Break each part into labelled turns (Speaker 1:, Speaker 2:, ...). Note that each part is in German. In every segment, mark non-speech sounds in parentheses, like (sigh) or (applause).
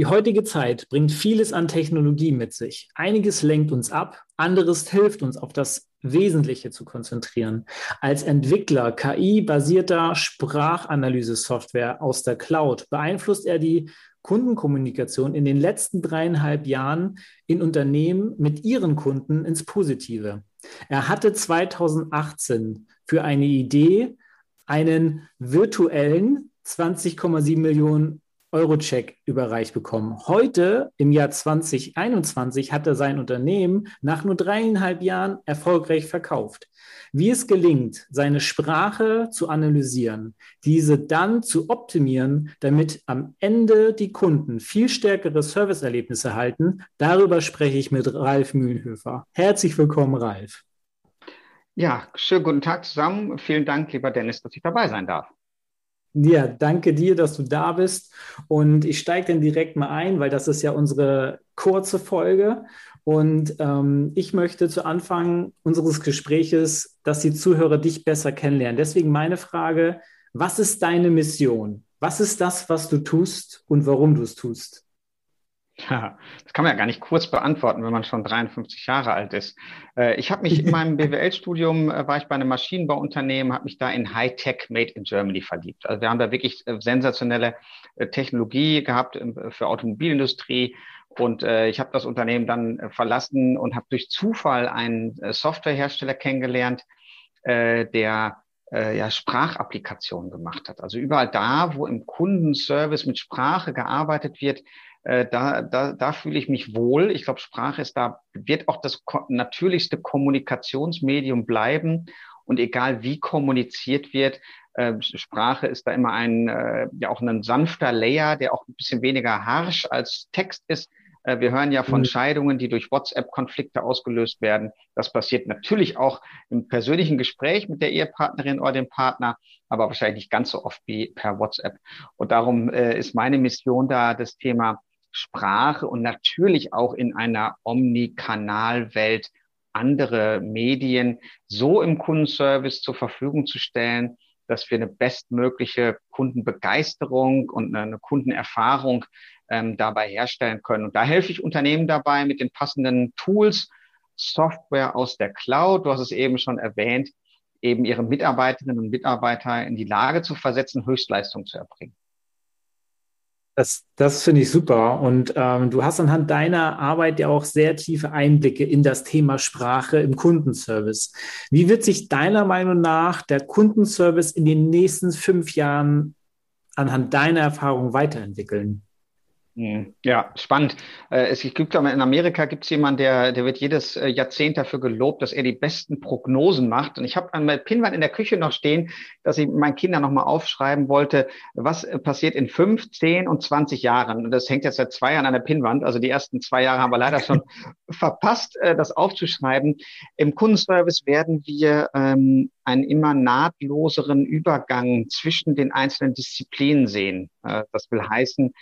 Speaker 1: Die heutige Zeit bringt vieles an Technologie mit sich. Einiges lenkt uns ab, anderes hilft uns auf das Wesentliche zu konzentrieren. Als Entwickler KI-basierter Sprachanalyse-Software aus der Cloud beeinflusst er die Kundenkommunikation in den letzten dreieinhalb Jahren in Unternehmen mit ihren Kunden ins Positive. Er hatte 2018 für eine Idee einen virtuellen 20,7 Millionen Eurocheck überreicht bekommen. Heute, im Jahr 2021, hat er sein Unternehmen nach nur dreieinhalb Jahren erfolgreich verkauft. Wie es gelingt, seine Sprache zu analysieren, diese dann zu optimieren, damit am Ende die Kunden viel stärkere Serviceerlebnisse erhalten, darüber spreche ich mit Ralf Mühlenhöfer. Herzlich willkommen, Ralf.
Speaker 2: Ja, schönen guten Tag zusammen. Vielen Dank, lieber Dennis, dass ich dabei sein darf.
Speaker 1: Ja, danke dir, dass du da bist. Und ich steige dann direkt mal ein, weil das ist ja unsere kurze Folge. Und ähm, ich möchte zu Anfang unseres Gespräches, dass die Zuhörer dich besser kennenlernen. Deswegen meine Frage, was ist deine Mission? Was ist das, was du tust und warum du es tust?
Speaker 2: Ja, (laughs) das kann man ja gar nicht kurz beantworten, wenn man schon 53 Jahre alt ist. Äh, ich habe mich in meinem (laughs) BWL-Studium, äh, war ich bei einem Maschinenbauunternehmen, habe mich da in Hightech Made in Germany verliebt. Also wir haben da wirklich äh, sensationelle Technologie gehabt für Automobilindustrie. Und ich habe das Unternehmen dann verlassen und habe durch Zufall einen Softwarehersteller kennengelernt, der ja, Sprachapplikationen gemacht hat. Also überall da, wo im Kundenservice mit Sprache gearbeitet wird, äh, da, da, da fühle ich mich wohl. Ich glaube, Sprache ist da, wird auch das natürlichste Kommunikationsmedium bleiben. Und egal wie kommuniziert wird, äh, Sprache ist da immer ein, äh, ja auch ein sanfter Layer, der auch ein bisschen weniger harsh als Text ist. Äh, wir hören ja von mhm. Scheidungen, die durch WhatsApp-Konflikte ausgelöst werden. Das passiert natürlich auch im persönlichen Gespräch mit der Ehepartnerin oder dem Partner, aber wahrscheinlich nicht ganz so oft wie per WhatsApp. Und darum äh, ist meine Mission da, das Thema Sprache und natürlich auch in einer Omnikanalwelt andere Medien so im Kundenservice zur Verfügung zu stellen, dass wir eine bestmögliche Kundenbegeisterung und eine Kundenerfahrung ähm, dabei herstellen können. Und da helfe ich Unternehmen dabei mit den passenden Tools, Software aus der Cloud, du hast es eben schon erwähnt, eben ihre Mitarbeiterinnen und Mitarbeiter in die Lage zu versetzen, Höchstleistung zu erbringen.
Speaker 1: Das, das finde ich super. Und ähm, du hast anhand deiner Arbeit ja auch sehr tiefe Einblicke in das Thema Sprache im Kundenservice. Wie wird sich deiner Meinung nach der Kundenservice in den nächsten fünf Jahren anhand deiner Erfahrung weiterentwickeln?
Speaker 2: Hm, ja, spannend. Äh, es gibt in Amerika gibt es jemanden, der, der wird jedes äh, Jahrzehnt dafür gelobt, dass er die besten Prognosen macht. Und ich habe an meinem Pinwand in der Küche noch stehen, dass ich meinen Kindern nochmal aufschreiben wollte, was äh, passiert in fünf, zehn und zwanzig Jahren. Und das hängt jetzt seit zwei Jahren an der Pinwand. Also die ersten zwei Jahre haben wir leider schon (laughs) verpasst, das aufzuschreiben. Im Kundenservice werden wir ähm, einen immer nahtloseren Übergang zwischen den einzelnen Disziplinen sehen. das will heißen,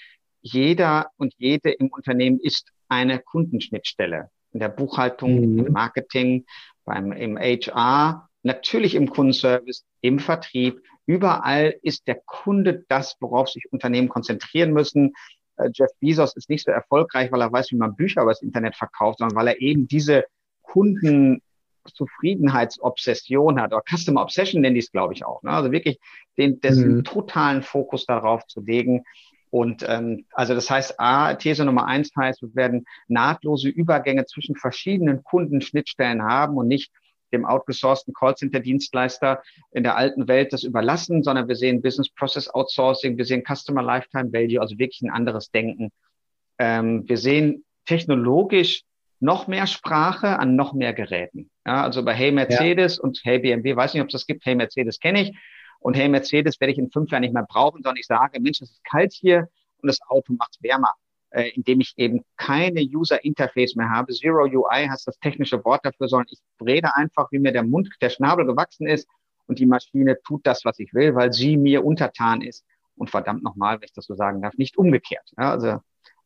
Speaker 2: jeder und jede im Unternehmen ist eine Kundenschnittstelle. In der Buchhaltung, mhm. im Marketing, beim, im HR, natürlich im Kundenservice, im Vertrieb. Überall ist der Kunde das, worauf sich Unternehmen konzentrieren müssen. Äh, Jeff Bezos ist nicht so erfolgreich, weil er weiß, wie man Bücher über das Internet verkauft, sondern weil er eben diese Kundenzufriedenheitsobsession hat, oder Customer Obsession nennen die es, glaube ich, auch. Ne? Also wirklich den, den mhm. totalen Fokus darauf zu legen, und ähm, also das heißt, A, These Nummer eins heißt, wir werden nahtlose Übergänge zwischen verschiedenen Kundenschnittstellen haben und nicht dem outgesourcten Callcenter-Dienstleister in der alten Welt das überlassen, sondern wir sehen Business Process Outsourcing, wir sehen Customer Lifetime Value, also wirklich ein anderes Denken. Ähm, wir sehen technologisch noch mehr Sprache an noch mehr Geräten. Ja, also bei Hey Mercedes ja. und Hey BMW, weiß nicht, ob es das gibt, Hey Mercedes kenne ich, und hey, Mercedes werde ich in fünf Jahren nicht mehr brauchen, sondern ich sage, Mensch, es ist kalt hier und das Auto macht wärmer. äh, indem ich eben keine User Interface mehr habe. Zero UI heißt das technische Wort dafür, sondern ich rede einfach, wie mir der Mund, der Schnabel gewachsen ist und die Maschine tut das, was ich will, weil sie mir untertan ist. Und verdammt nochmal, wenn ich das so sagen darf, nicht umgekehrt. Ja, also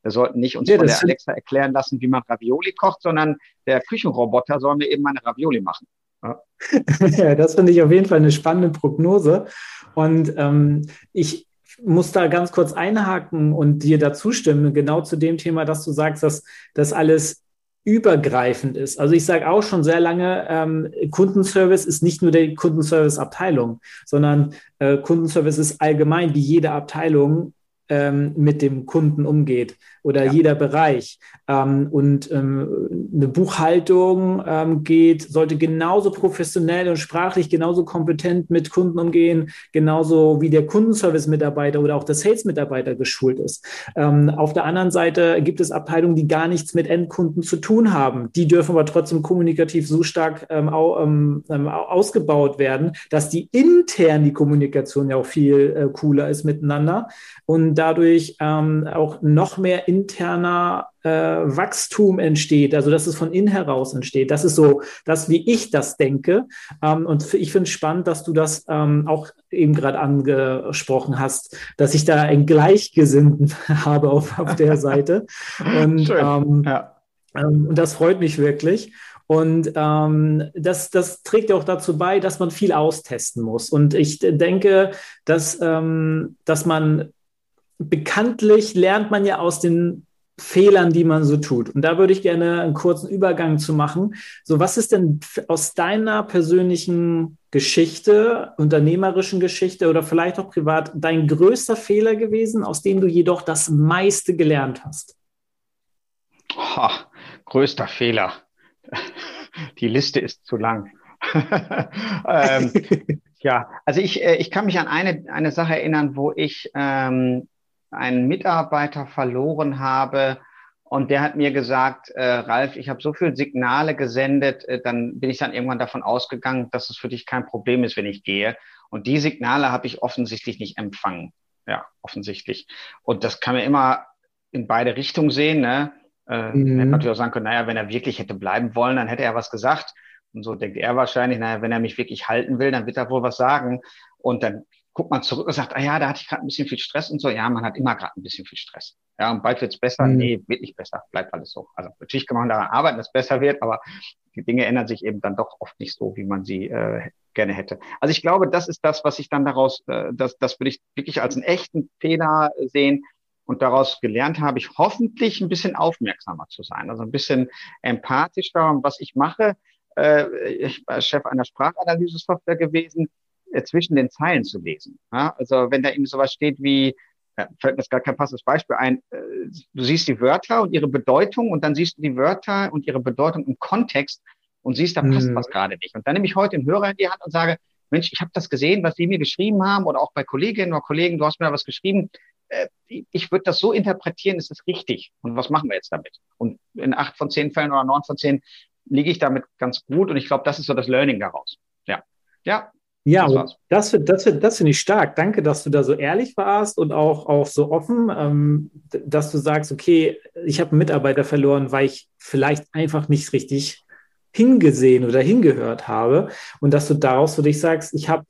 Speaker 2: wir sollten nicht uns ja, von der Alexa erklären lassen, wie man Ravioli kocht, sondern der Küchenroboter soll mir eben meine Ravioli machen.
Speaker 1: Ja, (laughs) das finde ich auf jeden Fall eine spannende Prognose. Und ähm, ich muss da ganz kurz einhaken und dir dazu stimmen, genau zu dem Thema, dass du sagst, dass das alles übergreifend ist. Also ich sage auch schon sehr lange, ähm, Kundenservice ist nicht nur die Kundenservice-Abteilung, sondern äh, Kundenservice ist allgemein wie jede Abteilung ähm, mit dem Kunden umgeht oder ja. jeder Bereich. Ähm, und ähm, eine Buchhaltung ähm, geht, sollte genauso professionell und sprachlich genauso kompetent mit Kunden umgehen, genauso wie der Kundenservice-Mitarbeiter oder auch der Sales-Mitarbeiter geschult ist. Ähm, auf der anderen Seite gibt es Abteilungen, die gar nichts mit Endkunden zu tun haben. Die dürfen aber trotzdem kommunikativ so stark ähm, ausgebaut werden, dass die intern die Kommunikation ja auch viel äh, cooler ist miteinander und dadurch auch noch mehr interner äh, Wachstum entsteht, also dass es von innen heraus entsteht. Das ist so das, wie ich das denke. Ähm, und ich finde es spannend, dass du das ähm, auch eben gerade angesprochen hast, dass ich da einen Gleichgesinnten (laughs) habe auf, auf der Seite. (laughs) Und, ähm, ja. Ähm, und das freut mich wirklich. Und ähm, das, das trägt ja auch dazu bei, dass man viel austesten muss. Und ich denke, dass, ähm, dass man bekanntlich lernt man ja aus den Fehlern, die man so tut. Und da würde ich gerne einen kurzen Übergang zu machen. So, was ist denn aus deiner persönlichen Geschichte, unternehmerischen Geschichte oder vielleicht auch privat dein größter Fehler gewesen, aus dem du jedoch das meiste gelernt hast?
Speaker 2: Oh, größter Fehler. (laughs) Die Liste ist zu lang. (laughs) ähm, (laughs) ja, also ich, äh, ich kann mich an eine, eine Sache erinnern, wo ich ähm, einen Mitarbeiter verloren habe und der hat mir gesagt, äh, Ralf, ich habe so viele Signale gesendet, äh, dann bin ich dann irgendwann davon ausgegangen, dass es für dich kein Problem ist, wenn ich gehe. Und die Signale habe ich offensichtlich nicht empfangen. Ja, offensichtlich. Und das kann man immer in beide Richtungen sehen. Ne? Äh, mhm. Hätte natürlich auch sagen können, naja, wenn er wirklich hätte bleiben wollen, dann hätte er was gesagt. Und so denkt er wahrscheinlich, naja, wenn er mich wirklich halten will, dann wird er wohl was sagen. Und dann guckt man zurück und sagt, ah ja, da hatte ich gerade ein bisschen viel Stress und so. Ja, man hat immer gerade ein bisschen viel Stress. Ja, und bald wird's besser. Mhm. Nee, wird nicht besser. Bleibt alles so. Also natürlich kann man daran arbeiten, dass es besser wird, aber die Dinge ändern sich eben dann doch oft nicht so, wie man sie äh, gerne hätte. Also ich glaube, das ist das, was ich dann daraus, äh, das, das würde ich wirklich als einen echten Fehler sehen. Und daraus gelernt habe ich hoffentlich ein bisschen aufmerksamer zu sein, also ein bisschen empathischer. Und was ich mache, äh, ich war Chef einer Sprachanalyse-Software gewesen, zwischen den Zeilen zu lesen. Ja? Also wenn da eben sowas steht wie, äh, fällt mir gar kein passendes Beispiel ein, äh, du siehst die Wörter und ihre Bedeutung und dann siehst du die Wörter und ihre Bedeutung im Kontext und siehst, da passt mhm. was gerade nicht. Und dann nehme ich heute den Hörer in die Hand und sage, Mensch, ich habe das gesehen, was Sie mir geschrieben haben oder auch bei Kolleginnen oder Kollegen, du hast mir da was geschrieben. Äh, ich würde das so interpretieren, ist das richtig? Und was machen wir jetzt damit? Und in acht von zehn Fällen oder neun von zehn liege ich damit ganz gut und ich glaube, das ist so das Learning daraus. Ja. Ja,
Speaker 1: ja, das, das, das, das finde ich stark. Danke, dass du da so ehrlich warst und auch, auch so offen, ähm, dass du sagst, okay, ich habe einen Mitarbeiter verloren, weil ich vielleicht einfach nicht richtig hingesehen oder hingehört habe. Und dass du daraus für dich sagst, ich habe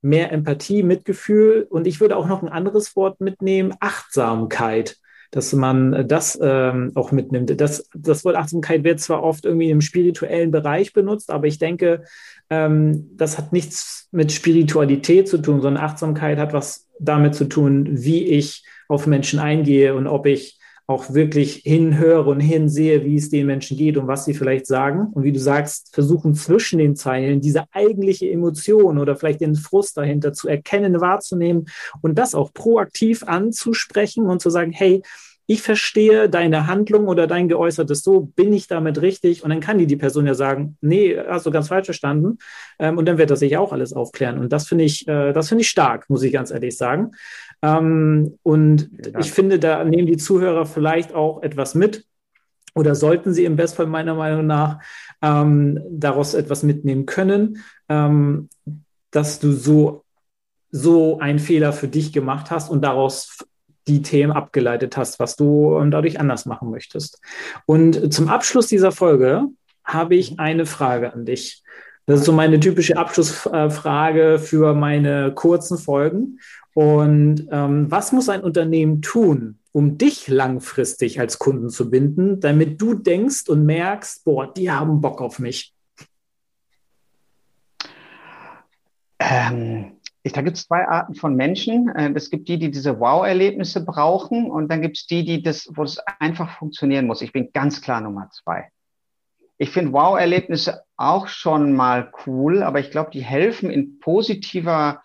Speaker 1: mehr Empathie, Mitgefühl und ich würde auch noch ein anderes Wort mitnehmen, Achtsamkeit dass man das ähm, auch mitnimmt. Das, das Wort Achtsamkeit wird zwar oft irgendwie im spirituellen Bereich benutzt, aber ich denke, ähm, das hat nichts mit Spiritualität zu tun, sondern Achtsamkeit hat was damit zu tun, wie ich auf Menschen eingehe und ob ich auch wirklich hinhöre und hinsehe, wie es den Menschen geht und was sie vielleicht sagen. Und wie du sagst, versuchen zwischen den Zeilen diese eigentliche Emotion oder vielleicht den Frust dahinter zu erkennen, wahrzunehmen und das auch proaktiv anzusprechen und zu sagen, hey, ich verstehe deine Handlung oder dein Geäußertes so, bin ich damit richtig? Und dann kann die, die Person ja sagen, nee, hast du ganz falsch verstanden. Ähm, und dann wird das sich auch alles aufklären. Und das finde ich, äh, das finde ich stark, muss ich ganz ehrlich sagen. Ähm, und ja. ich finde, da nehmen die Zuhörer vielleicht auch etwas mit oder sollten sie im Bestfall meiner Meinung nach ähm, daraus etwas mitnehmen können, ähm, dass du so, so einen Fehler für dich gemacht hast und daraus die Themen abgeleitet hast, was du ähm, dadurch anders machen möchtest. Und zum Abschluss dieser Folge habe ich eine Frage an dich. Das ist so meine typische Abschlussfrage für meine kurzen Folgen. Und ähm, was muss ein Unternehmen tun, um dich langfristig als Kunden zu binden, damit du denkst und merkst, boah, die haben Bock auf mich?
Speaker 2: Ähm, ich, da gibt es zwei Arten von Menschen. Äh, es gibt die, die diese Wow-Erlebnisse brauchen und dann gibt es die, die das, wo es einfach funktionieren muss. Ich bin ganz klar Nummer zwei. Ich finde Wow-Erlebnisse auch schon mal cool, aber ich glaube, die helfen in positiver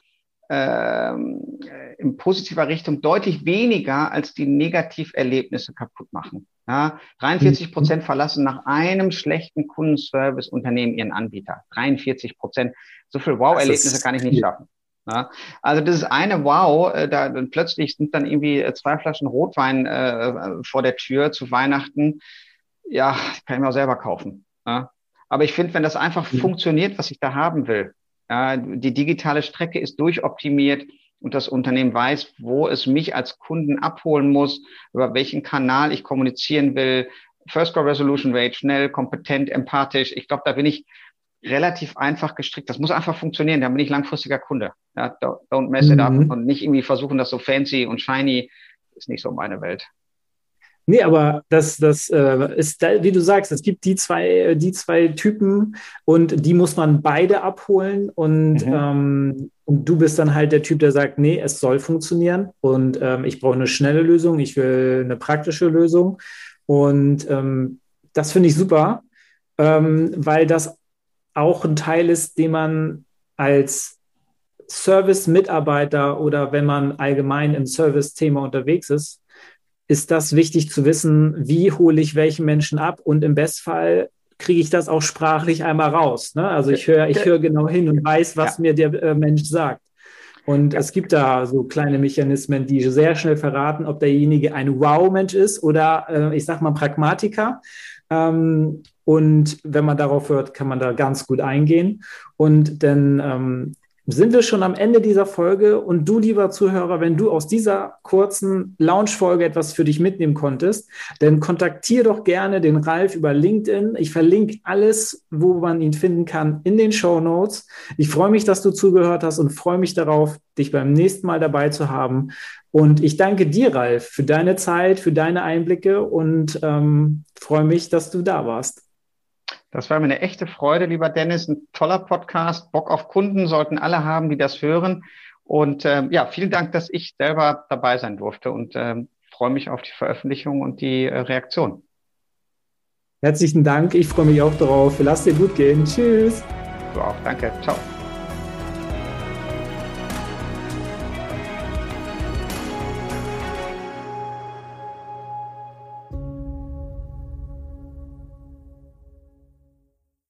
Speaker 2: ähm, in positiver Richtung deutlich weniger als die Negativerlebnisse kaputt machen. Ja, 43 Prozent verlassen nach einem schlechten Kundenservice-Unternehmen ihren Anbieter. 43 Prozent. So viel Wow-Erlebnisse kann ich nicht schaffen. Ja, also das ist eine Wow, äh, da plötzlich sind dann irgendwie äh, zwei Flaschen Rotwein äh, vor der Tür zu Weihnachten. Ja, kann ich mir auch selber kaufen. Ja. Aber ich finde, wenn das einfach mhm. funktioniert, was ich da haben will, ja, die digitale Strecke ist durchoptimiert und das Unternehmen weiß, wo es mich als Kunden abholen muss, über welchen Kanal ich kommunizieren will. First Call Resolution Rate, schnell, kompetent, empathisch. Ich glaube, da bin ich relativ einfach gestrickt. Das muss einfach funktionieren. Da bin ich langfristiger Kunde. Ja, don't mess it up mhm. und nicht irgendwie versuchen, das so fancy und shiny ist nicht so meine Welt.
Speaker 1: Nee, aber das, das äh, ist, wie du sagst, es gibt die zwei, die zwei Typen und die muss man beide abholen und, mhm. ähm, und du bist dann halt der Typ, der sagt, nee, es soll funktionieren und ähm, ich brauche eine schnelle Lösung, ich will eine praktische Lösung und ähm, das finde ich super, ähm, weil das auch ein Teil ist, den man als Service-Mitarbeiter oder wenn man allgemein im Service-Thema unterwegs ist, ist das wichtig zu wissen, wie hole ich welchen Menschen ab und im Bestfall kriege ich das auch sprachlich einmal raus. Ne? Also ich höre ich höre genau hin und weiß, was ja. mir der äh, Mensch sagt. Und ja. es gibt da so kleine Mechanismen, die sehr schnell verraten, ob derjenige ein Wow-Mensch ist oder äh, ich sag mal Pragmatiker. Ähm, und wenn man darauf hört, kann man da ganz gut eingehen. Und dann ähm, sind wir schon am Ende dieser Folge und du, lieber Zuhörer, wenn du aus dieser kurzen Launch-Folge etwas für dich mitnehmen konntest, dann kontaktiere doch gerne den Ralf über LinkedIn. Ich verlinke alles, wo man ihn finden kann, in den Show Notes. Ich freue mich, dass du zugehört hast und freue mich darauf, dich beim nächsten Mal dabei zu haben. Und ich danke dir, Ralf, für deine Zeit, für deine Einblicke und ähm, freue mich, dass du da warst.
Speaker 2: Das war mir eine echte Freude, lieber Dennis. Ein toller Podcast. Bock auf Kunden sollten alle haben, die das hören. Und ähm, ja, vielen Dank, dass ich selber dabei sein durfte und ähm, freue mich auf die Veröffentlichung und die äh, Reaktion.
Speaker 1: Herzlichen Dank. Ich freue mich auch darauf. Lass dir gut gehen. Tschüss.
Speaker 2: Du auch. Danke. Ciao.